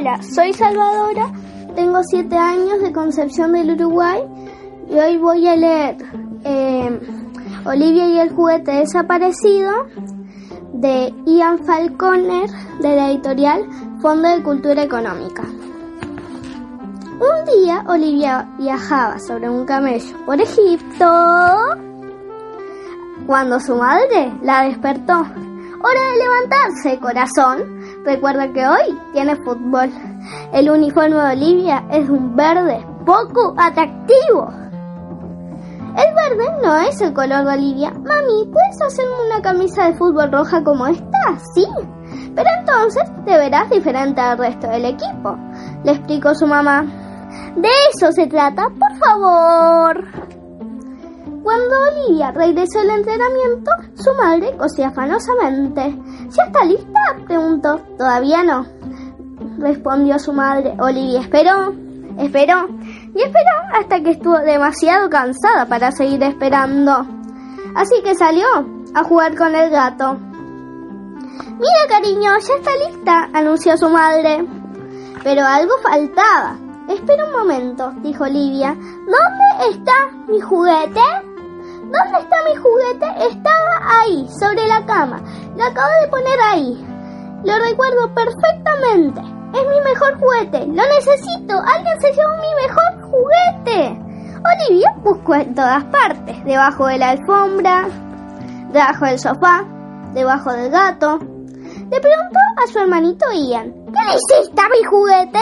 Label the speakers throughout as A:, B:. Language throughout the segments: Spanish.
A: Hola, soy Salvadora, tengo 7 años de Concepción del Uruguay y hoy voy a leer eh, Olivia y el juguete desaparecido de Ian Falconer de la editorial Fondo de Cultura Económica. Un día Olivia viajaba sobre un camello por Egipto cuando su madre la despertó. Hora de levantarse, corazón. Recuerda que hoy tiene fútbol. El uniforme de Olivia es un verde poco atractivo. El verde no es el color de Olivia. Mami, ¿puedes hacerme una camisa de fútbol roja como esta? Sí. Pero entonces te verás diferente al resto del equipo, le explicó su mamá. De eso se trata, por favor. Cuando Olivia regresó al entrenamiento, su madre cosía afanosamente. ¿Ya está lista? preguntó. Todavía no, respondió su madre. Olivia esperó, esperó y esperó hasta que estuvo demasiado cansada para seguir esperando. Así que salió a jugar con el gato. Mira, cariño, ya está lista, anunció su madre. Pero algo faltaba. Espera un momento, dijo Olivia. ¿Dónde está mi juguete? ¿Dónde está mi juguete? Estaba ahí, sobre la cama. Lo acabo de poner ahí. Lo recuerdo perfectamente. Es mi mejor juguete. Lo necesito. Alguien se llevó mi mejor juguete. Olivia buscó en todas partes. Debajo de la alfombra, debajo del sofá, debajo del gato. Le preguntó a su hermanito Ian. ¿Qué le hiciste a mi juguete?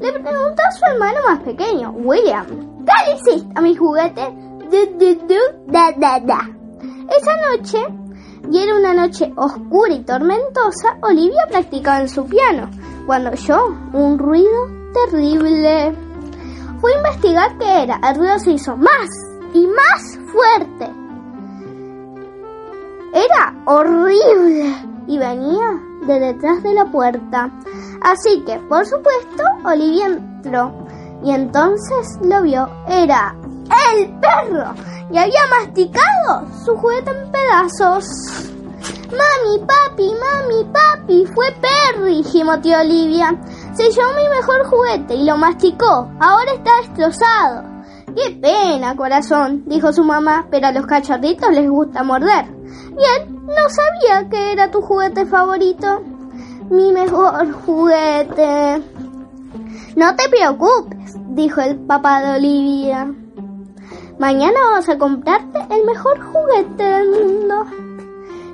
A: Le preguntó a su hermano más pequeño, William. ¿Qué le hiciste a mi juguete? Du. Esa noche, y era una noche oscura y tormentosa, Olivia practicaba en su piano cuando oyó un ruido terrible. Fue a investigar qué era. El ruido se hizo más y más fuerte. Era horrible y venía de detrás de la puerta. Así que, por supuesto, Olivia entró y entonces lo vio. Era el perro y había masticado su juguete en pedazos. Mami, papi, mami, papi, fue Perry, gimoteó Olivia. Se llevó mi mejor juguete y lo masticó. Ahora está destrozado. Qué pena, corazón, dijo su mamá, pero a los cachorritos les gusta morder. Y él no sabía que era tu juguete favorito. Mi mejor juguete. No te preocupes, dijo el papá de Olivia. Mañana vamos a comprarte el mejor juguete del mundo.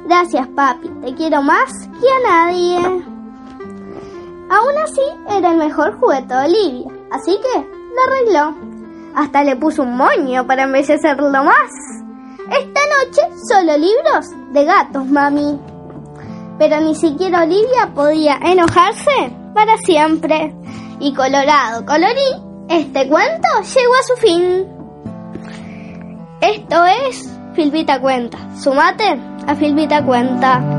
A: Gracias, papi. Te quiero más que a nadie. Aún así, era el mejor juguete de Olivia, así que lo arregló. Hasta le puso un moño para embellecerlo más. Esta noche solo libros de gatos, mami. Pero ni siquiera Olivia podía enojarse para siempre. Y colorado, colorí, este cuento llegó a su fin. Esto es Filvita Cuenta. Sumate a Filvita Cuenta.